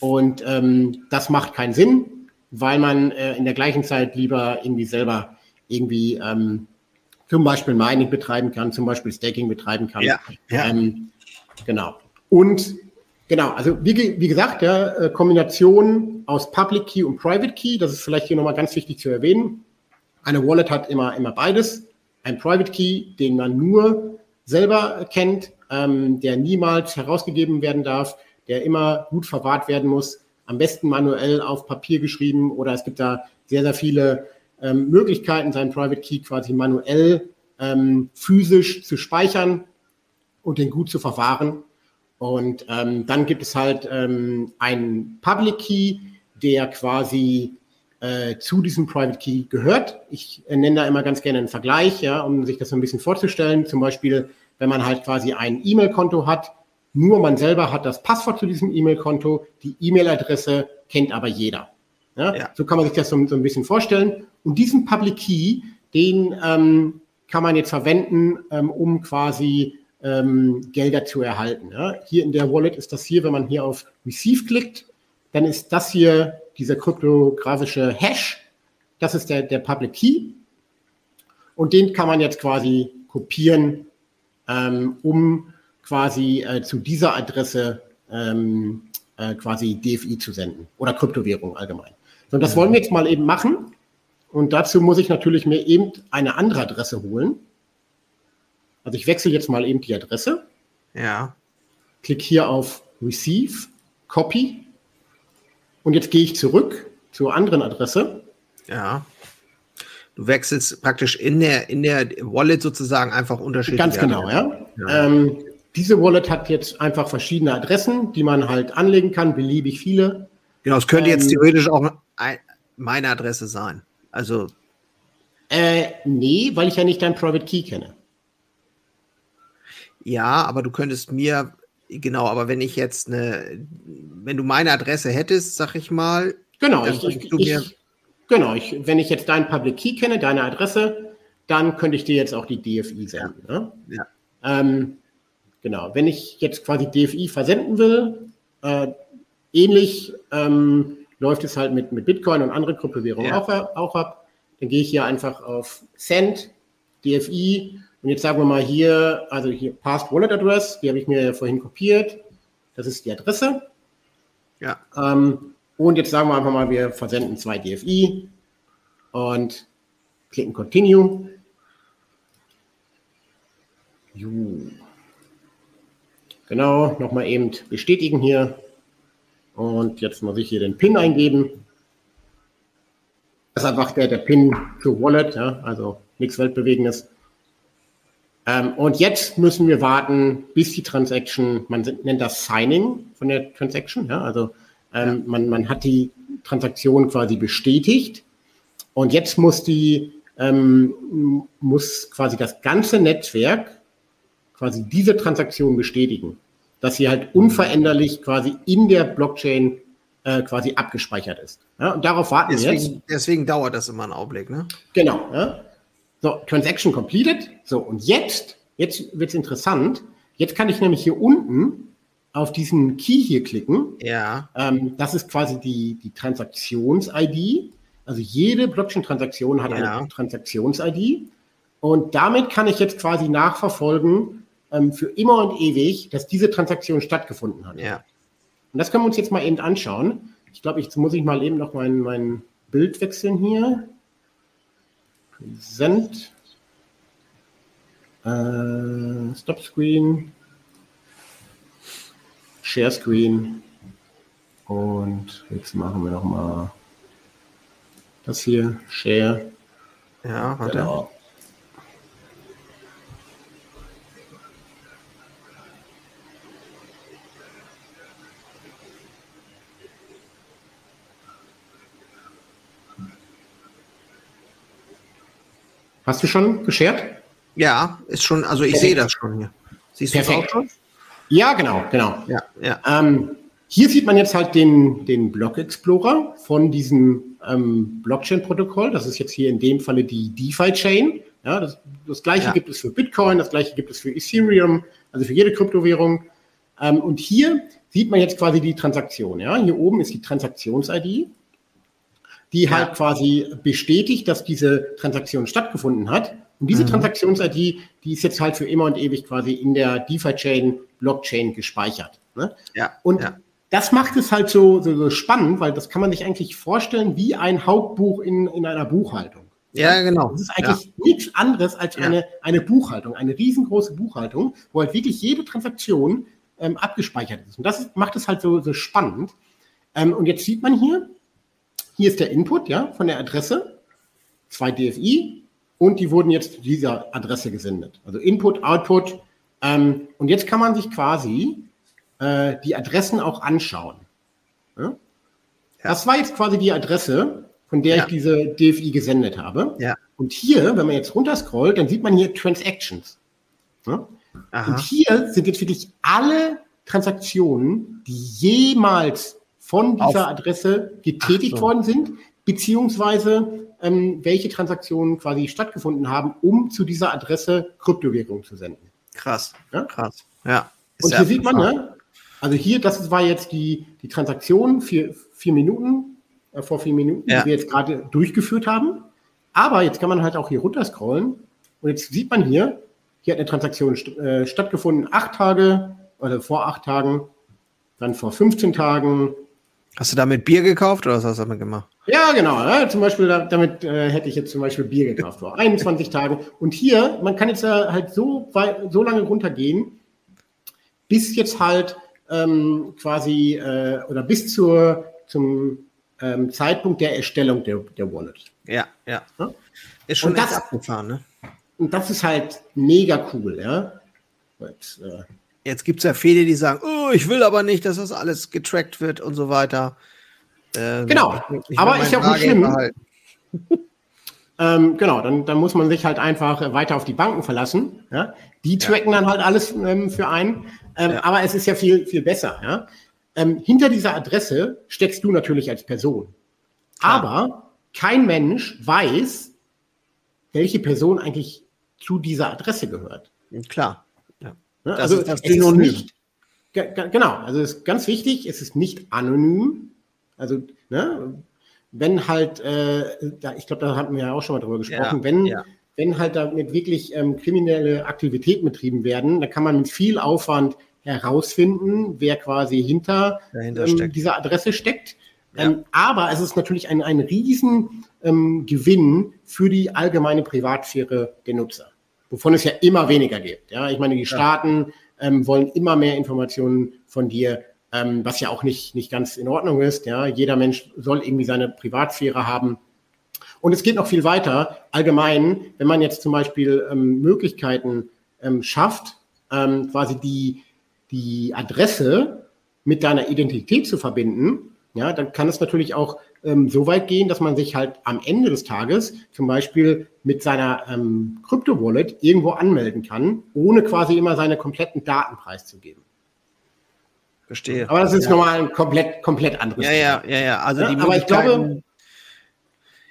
Und ähm, das macht keinen Sinn, weil man äh, in der gleichen Zeit lieber irgendwie selber irgendwie ähm, zum Beispiel Mining betreiben kann, zum Beispiel Staking betreiben kann. Ja. ja. Ähm, genau. Und genau, also wie, wie gesagt, ja, äh, Kombination aus Public Key und Private Key, das ist vielleicht hier nochmal ganz wichtig zu erwähnen. Eine Wallet hat immer, immer beides. Ein Private Key, den man nur selber kennt, ähm, der niemals herausgegeben werden darf, der immer gut verwahrt werden muss, am besten manuell auf Papier geschrieben oder es gibt da sehr, sehr viele ähm, Möglichkeiten, seinen Private Key quasi manuell ähm, physisch zu speichern und den gut zu verwahren. Und ähm, dann gibt es halt ähm, einen Public Key, der quasi äh, zu diesem Private Key gehört. Ich äh, nenne da immer ganz gerne einen Vergleich, ja, um sich das so ein bisschen vorzustellen. Zum Beispiel, wenn man halt quasi ein E-Mail-Konto hat, nur man selber hat das Passwort zu diesem E-Mail-Konto, die E-Mail-Adresse kennt aber jeder. Ja? ja. So kann man sich das so, so, ein bisschen vorstellen. Und diesen Public Key, den ähm, kann man jetzt verwenden, ähm, um quasi ähm, Gelder zu erhalten. Ja? Hier in der Wallet ist das hier, wenn man hier auf Receive klickt, dann ist das hier dieser kryptografische Hash. Das ist der, der Public Key. Und den kann man jetzt quasi kopieren, ähm, um quasi äh, zu dieser Adresse ähm, äh, quasi DFI zu senden oder Kryptowährung allgemein. Und das wollen wir jetzt mal eben machen. Und dazu muss ich natürlich mir eben eine andere Adresse holen. Also ich wechsle jetzt mal eben die Adresse. Ja. Klick hier auf Receive, Copy. Und jetzt gehe ich zurück zur anderen Adresse. Ja. Du wechselst praktisch in der, in der Wallet sozusagen einfach unterschiedliche. Ganz genau, ja. ja. Ähm, diese Wallet hat jetzt einfach verschiedene Adressen, die man halt anlegen kann, beliebig viele. Genau, es könnte ähm, jetzt theoretisch auch meine Adresse sein. Also. Äh, nee, weil ich ja nicht dein Private Key kenne. Ja, aber du könntest mir, genau, aber wenn ich jetzt eine, wenn du meine Adresse hättest, sag ich mal. Genau, ich, ich, ich, genau ich, wenn ich jetzt deinen Public Key kenne, deine Adresse, dann könnte ich dir jetzt auch die DFI senden. Ja. Ne? ja. Ähm, genau, wenn ich jetzt quasi DFI versenden will, äh, ähnlich ähm, läuft es halt mit, mit Bitcoin und andere Kryptowährungen ja. auch, auch ab. Dann gehe ich hier einfach auf Send, DFI und jetzt sagen wir mal hier, also hier Past Wallet Address, die habe ich mir ja vorhin kopiert. Das ist die Adresse. Ja. Ähm, und jetzt sagen wir einfach mal, wir versenden zwei DFI und klicken Continue. Juh. Genau, nochmal eben bestätigen hier. Und jetzt muss ich hier den PIN eingeben. Das ist einfach der, der PIN für Wallet, ja, also nichts Weltbewegendes. Ähm, und jetzt müssen wir warten, bis die Transaction, man nennt das Signing von der Transaction, ja, also ähm, man, man hat die Transaktion quasi bestätigt und jetzt muss die, ähm, muss quasi das ganze Netzwerk quasi diese Transaktion bestätigen dass sie halt unveränderlich quasi in der Blockchain äh, quasi abgespeichert ist. Ja, und darauf warten deswegen, wir jetzt. Deswegen dauert das immer einen Augenblick, ne? Genau. Ja. So, Transaction completed. So, und jetzt, jetzt wird es interessant. Jetzt kann ich nämlich hier unten auf diesen Key hier klicken. Ja. Ähm, das ist quasi die, die Transaktions-ID. Also jede Blockchain-Transaktion hat ja. eine Transaktions-ID. Und damit kann ich jetzt quasi nachverfolgen, ähm, für immer und ewig, dass diese Transaktion stattgefunden hat. Ja. Und das können wir uns jetzt mal eben anschauen. Ich glaube, jetzt muss ich mal eben noch mein, mein Bild wechseln hier. Präsent. Äh, Stop Screen. Share Screen. Und jetzt machen wir noch mal das hier. Share. Ja, warte. Genau. Hast du schon geshared? Ja, ist schon, also ich sehe das schon hier. Siehst du das auch schon? Ja, genau, genau. Ja, ja. Ähm, hier sieht man jetzt halt den, den Block Explorer von diesem ähm, Blockchain-Protokoll. Das ist jetzt hier in dem Falle die DeFi-Chain. Ja, das, das gleiche ja. gibt es für Bitcoin, das gleiche gibt es für Ethereum, also für jede Kryptowährung. Ähm, und hier sieht man jetzt quasi die Transaktion. Ja, hier oben ist die Transaktions-ID die ja. halt quasi bestätigt, dass diese Transaktion stattgefunden hat. Und diese mhm. Transaktions-ID, die ist jetzt halt für immer und ewig quasi in der DeFi-Chain, Blockchain gespeichert. Ne? Ja. Und ja. das macht es halt so, so, so, spannend, weil das kann man sich eigentlich vorstellen wie ein Hauptbuch in, in einer Buchhaltung. Ja, genau. Das ist eigentlich ja. nichts anderes als eine, eine Buchhaltung, eine riesengroße Buchhaltung, wo halt wirklich jede Transaktion ähm, abgespeichert ist. Und das macht es halt so, so spannend. Ähm, und jetzt sieht man hier, hier ist der Input, ja, von der Adresse, zwei DFI und die wurden jetzt zu dieser Adresse gesendet. Also Input, Output. Ähm, und jetzt kann man sich quasi äh, die Adressen auch anschauen. Ja? Das war jetzt quasi die Adresse, von der ja. ich diese DFI gesendet habe. Ja. Und hier, wenn man jetzt runterscrollt, dann sieht man hier Transactions. Ja? Und hier sind jetzt wirklich alle Transaktionen, die jemals von dieser. Adresse getätigt so. worden sind, beziehungsweise ähm, welche Transaktionen quasi stattgefunden haben, um zu dieser Adresse Kryptowährung zu senden. Krass, ja? krass, ja. Und hier sieht man, ne, also hier, das war jetzt die, die Transaktion, vier, vier Minuten, äh, vor vier Minuten, ja. die wir jetzt gerade durchgeführt haben. Aber jetzt kann man halt auch hier runterscrollen und jetzt sieht man hier, hier hat eine Transaktion st äh, stattgefunden, acht Tage oder vor acht Tagen, dann vor 15 Tagen. Hast du damit Bier gekauft oder was hast du damit gemacht? Ja, genau. Ja, zum Beispiel, damit äh, hätte ich jetzt zum Beispiel Bier gekauft vor 21 *laughs* Tagen. Und hier, man kann jetzt äh, halt so, so lange runtergehen, bis jetzt halt ähm, quasi äh, oder bis zur, zum ähm, Zeitpunkt der Erstellung der, der Wallet. Ja, ja. ja? Ist schon das, abgefahren, ne? Und das ist halt mega cool, ja. Und, äh, Jetzt gibt es ja viele, die sagen, oh, ich will aber nicht, dass das alles getrackt wird und so weiter. Äh, genau, ich, ich aber ist ja auch schlimm. Ähm, genau, dann, dann muss man sich halt einfach weiter auf die Banken verlassen. Ja? Die tracken ja. dann halt alles ähm, für einen. Ähm, ja. Aber es ist ja viel, viel besser. Ja? Ähm, hinter dieser Adresse steckst du natürlich als Person. Klar. Aber kein Mensch weiß, welche Person eigentlich zu dieser Adresse gehört. Klar. Ja. Das also ist das Synonym. Nicht, genau, also es ist ganz wichtig, es ist nicht anonym. Also, ne, wenn halt, äh, da, ich glaube, da hatten wir ja auch schon mal drüber gesprochen, ja, wenn, ja. wenn halt damit wirklich ähm, kriminelle Aktivitäten betrieben werden, dann kann man mit viel Aufwand herausfinden, wer quasi hinter ähm, dieser Adresse steckt. Ja. Ähm, aber es ist natürlich ein, ein riesen ähm, Gewinn für die allgemeine Privatsphäre der Nutzer, wovon es ja immer weniger gibt. Ja, ich meine, die Staaten ähm, wollen immer mehr Informationen von dir ähm, was ja auch nicht, nicht ganz in Ordnung ist. Ja, jeder Mensch soll irgendwie seine Privatsphäre haben. Und es geht noch viel weiter. Allgemein, wenn man jetzt zum Beispiel ähm, Möglichkeiten ähm, schafft, ähm, quasi die, die Adresse mit deiner Identität zu verbinden, ja, dann kann es natürlich auch ähm, so weit gehen, dass man sich halt am Ende des Tages zum Beispiel mit seiner ähm, Krypto-Wallet irgendwo anmelden kann, ohne quasi immer seine kompletten Daten preiszugeben. Verstehe. Aber das ist ja. nochmal ein komplett, komplett anderes Ja, ja, ja, ja. Also ja, die aber ich glaube,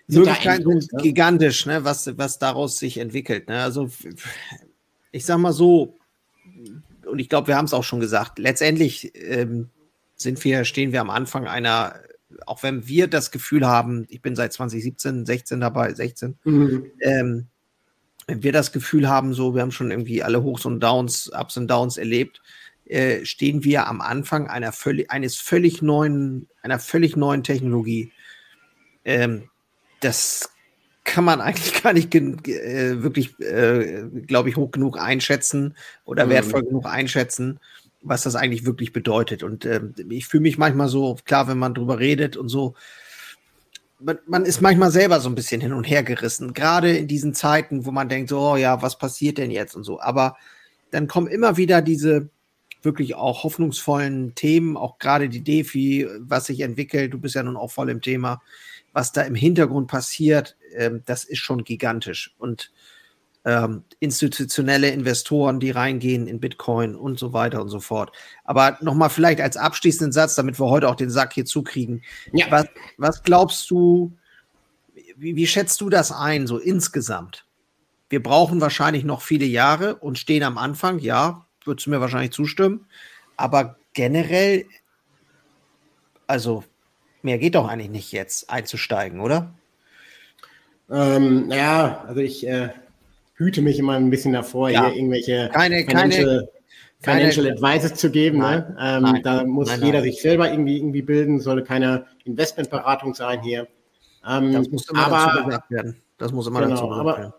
Möglichkeiten sind ne? gigantisch, ne, was, was daraus sich entwickelt. Ne? Also ich sag mal so, und ich glaube, wir haben es auch schon gesagt, letztendlich ähm, sind wir, stehen wir am Anfang einer, auch wenn wir das Gefühl haben, ich bin seit 2017, 16 dabei, 16, mhm. ähm, wenn wir das Gefühl haben, so, wir haben schon irgendwie alle Hochs und Downs, Ups und Downs erlebt, äh, stehen wir am Anfang einer völlig, eines völlig neuen, einer völlig neuen Technologie. Ähm, das kann man *laughs* eigentlich gar nicht äh, wirklich, äh, glaube ich, hoch genug einschätzen oder mhm. wertvoll genug einschätzen, was das eigentlich wirklich bedeutet. Und äh, ich fühle mich manchmal so, klar, wenn man drüber redet und so, man, man, ist manchmal selber so ein bisschen hin und her gerissen, gerade in diesen Zeiten, wo man denkt, so, oh ja, was passiert denn jetzt und so. Aber dann kommen immer wieder diese, wirklich auch hoffnungsvollen Themen, auch gerade die Defi, was sich entwickelt. Du bist ja nun auch voll im Thema. Was da im Hintergrund passiert, ähm, das ist schon gigantisch. Und ähm, institutionelle Investoren, die reingehen in Bitcoin und so weiter und so fort. Aber nochmal vielleicht als abschließenden Satz, damit wir heute auch den Sack hier zukriegen. Ja. Was, was glaubst du, wie, wie schätzt du das ein, so insgesamt? Wir brauchen wahrscheinlich noch viele Jahre und stehen am Anfang, ja, würdest du mir wahrscheinlich zustimmen. Aber generell, also mehr geht doch eigentlich nicht jetzt einzusteigen, oder? Ähm, ja, also ich äh, hüte mich immer ein bisschen davor, ja. hier irgendwelche keine, Financial, keine, Financial Advices zu geben. Ne? Nein, ne? ähm, nein, da muss nein, jeder sich selber irgendwie, irgendwie bilden, soll keine Investmentberatung sein hier. Ähm, das muss immer aber, dazu gesagt werden. Das muss immer genau, dazu gesagt aber, werden.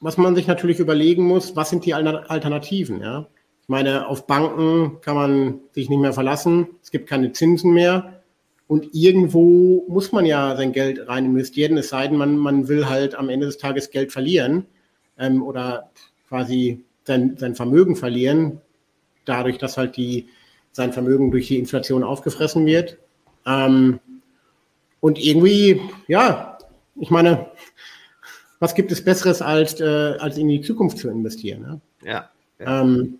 Was man sich natürlich überlegen muss, was sind die Alternativen? Ja? meine, auf Banken kann man sich nicht mehr verlassen. Es gibt keine Zinsen mehr. Und irgendwo muss man ja sein Geld rein investieren, es sei denn, man, man will halt am Ende des Tages Geld verlieren ähm, oder quasi sein, sein Vermögen verlieren, dadurch, dass halt die, sein Vermögen durch die Inflation aufgefressen wird. Ähm, und irgendwie, ja, ich meine, was gibt es Besseres, als, äh, als in die Zukunft zu investieren? Ne? Ja. ja. Ähm,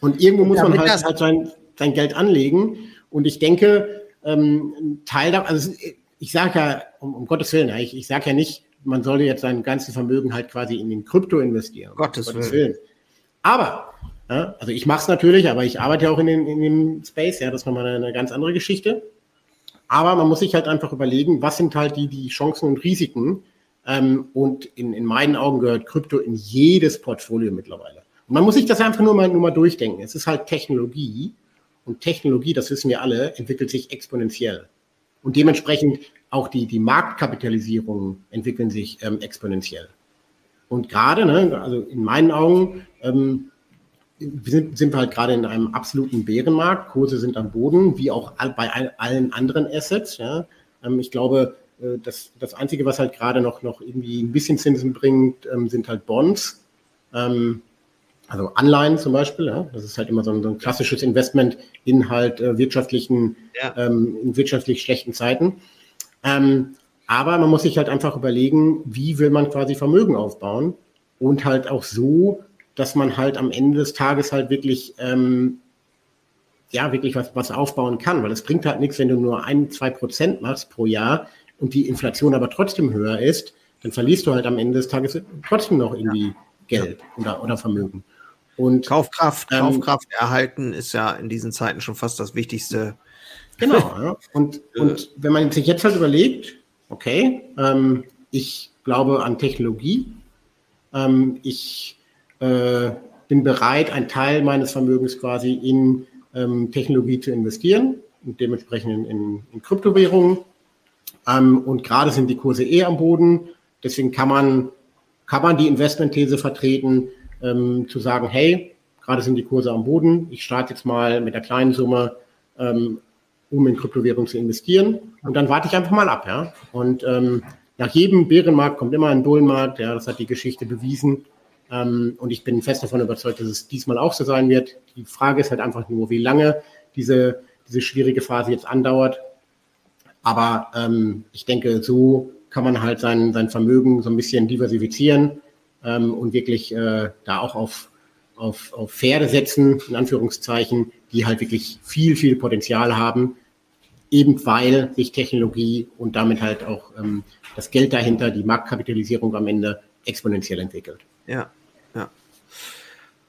und irgendwo muss ja, man halt, halt sein, sein Geld anlegen. Und ich denke, ähm, ein Teil da, also ich sage ja, um, um Gottes Willen, ich, ich sage ja nicht, man solle jetzt sein ganzes Vermögen halt quasi in den Krypto investieren. Gottes, Gottes Willen. Willen. Aber, ja, also ich mache es natürlich, aber ich arbeite ja auch in, den, in dem Space, ja, das ist nochmal eine, eine ganz andere Geschichte. Aber man muss sich halt einfach überlegen, was sind halt die, die Chancen und Risiken. Ähm, und in, in meinen Augen gehört Krypto in jedes Portfolio mittlerweile. Und man muss sich das einfach nur mal, nur mal durchdenken. Es ist halt Technologie. Und Technologie, das wissen wir alle, entwickelt sich exponentiell. Und dementsprechend auch die, die Marktkapitalisierungen entwickeln sich ähm, exponentiell. Und gerade, ne, also in meinen Augen, ähm, sind, sind wir halt gerade in einem absoluten Bärenmarkt. Kurse sind am Boden, wie auch bei allen anderen Assets. Ja. Ähm, ich glaube, äh, das, das Einzige, was halt gerade noch, noch irgendwie ein bisschen Zinsen bringt, ähm, sind halt Bonds. Ähm, also Anleihen zum Beispiel. Ja. Das ist halt immer so ein, so ein klassisches Investment in halt äh, wirtschaftlichen, ja. in wirtschaftlich schlechten Zeiten. Aber man muss sich halt einfach überlegen, wie will man quasi Vermögen aufbauen und halt auch so, dass man halt am Ende des Tages halt wirklich, ähm, ja, wirklich was, was aufbauen kann. Weil es bringt halt nichts, wenn du nur ein, zwei Prozent machst pro Jahr und die Inflation aber trotzdem höher ist, dann verlierst du halt am Ende des Tages trotzdem noch irgendwie Geld oder, oder Vermögen. Und, Kaufkraft, ähm, Kaufkraft erhalten ist ja in diesen Zeiten schon fast das Wichtigste. Genau, *laughs* ja. Und, und wenn man sich jetzt halt überlegt, okay, ähm, ich glaube an Technologie, ähm, ich äh, bin bereit, einen Teil meines Vermögens quasi in ähm, Technologie zu investieren und dementsprechend in, in, in Kryptowährungen. Ähm, und gerade sind die Kurse eh am Boden. Deswegen kann man, kann man die Investmentthese vertreten, ähm, zu sagen, hey, gerade sind die Kurse am Boden. Ich starte jetzt mal mit einer kleinen Summe, ähm, um in Kryptowährungen zu investieren. Und dann warte ich einfach mal ab. Ja? Und ähm, nach jedem Bärenmarkt kommt immer ein Bullenmarkt. Ja, das hat die Geschichte bewiesen. Ähm, und ich bin fest davon überzeugt, dass es diesmal auch so sein wird. Die Frage ist halt einfach nur, wie lange diese, diese schwierige Phase jetzt andauert. Aber ähm, ich denke, so kann man halt sein, sein Vermögen so ein bisschen diversifizieren ähm, und wirklich äh, da auch auf, auf, auf Pferde setzen, in Anführungszeichen, die halt wirklich viel, viel Potenzial haben, eben weil sich Technologie und damit halt auch ähm, das Geld dahinter, die Marktkapitalisierung am Ende exponentiell entwickelt. Ja,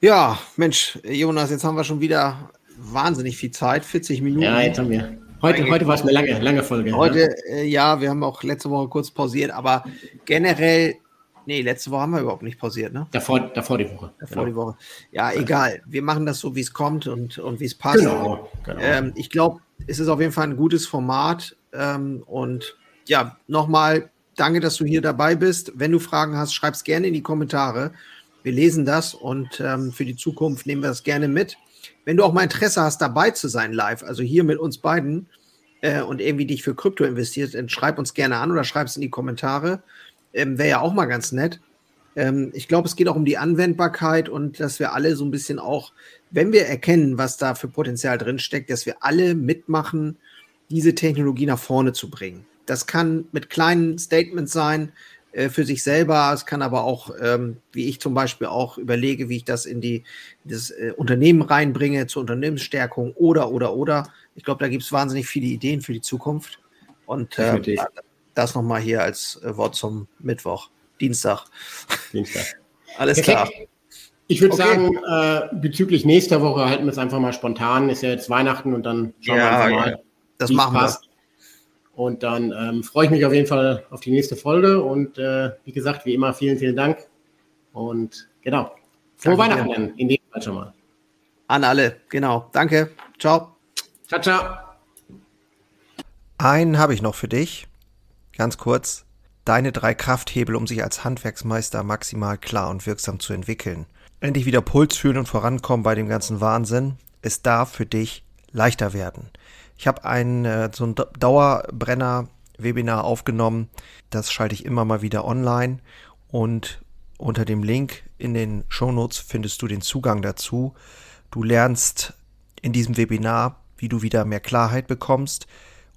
ja, Mensch, Jonas, jetzt haben wir schon wieder wahnsinnig viel Zeit, 40 Minuten. Ja, jetzt haben wir. Heute, heute war es eine lange, lange Folge. Heute, ja. Äh, ja, wir haben auch letzte Woche kurz pausiert, aber generell, nee, letzte Woche haben wir überhaupt nicht pausiert, ne? Davor, davor die Woche. Davor genau. die Woche. Ja, egal. Wir machen das so, wie es kommt und, und wie es passt. Genau. genau. Ähm, ich glaube, es ist auf jeden Fall ein gutes Format. Ähm, und ja, nochmal danke, dass du hier dabei bist. Wenn du Fragen hast, schreib es gerne in die Kommentare. Wir lesen das und ähm, für die Zukunft nehmen wir das gerne mit. Wenn du auch mal Interesse hast, dabei zu sein live, also hier mit uns beiden äh, und irgendwie dich für Krypto investiert, dann schreib uns gerne an oder schreib es in die Kommentare. Ähm, Wäre ja auch mal ganz nett. Ähm, ich glaube, es geht auch um die Anwendbarkeit und dass wir alle so ein bisschen auch, wenn wir erkennen, was da für Potenzial drin steckt, dass wir alle mitmachen, diese Technologie nach vorne zu bringen. Das kann mit kleinen Statements sein, äh, für sich selber. Es kann aber auch, ähm, wie ich zum Beispiel auch überlege, wie ich das in die das äh, Unternehmen reinbringe zur Unternehmensstärkung oder oder oder. Ich glaube, da gibt es wahnsinnig viele Ideen für die Zukunft. Und äh, das nochmal hier als äh, Wort zum Mittwoch, Dienstag. Dienstag. *laughs* Alles Perfekt. klar. Ich würde okay. sagen, äh, bezüglich nächster Woche halten wir es einfach mal spontan. Ist ja jetzt Weihnachten und dann schauen ja, wir einfach mal. Ja. Das machen wir. Und dann ähm, freue ich mich auf jeden Fall auf die nächste Folge. Und äh, wie gesagt, wie immer, vielen, vielen Dank. Und genau. Frohe Danke Weihnachten dir. in dem Fall schon mal. An alle, genau. Danke. Ciao. Ciao, ciao. Einen habe ich noch für dich. Ganz kurz. Deine drei Krafthebel, um sich als Handwerksmeister maximal klar und wirksam zu entwickeln. Endlich wieder Puls fühlen und vorankommen bei dem ganzen Wahnsinn. Es darf für dich leichter werden. Ich habe ein äh, so ein Dauerbrenner-Webinar aufgenommen. Das schalte ich immer mal wieder online und unter dem Link in den Shownotes findest du den Zugang dazu. Du lernst in diesem Webinar, wie du wieder mehr Klarheit bekommst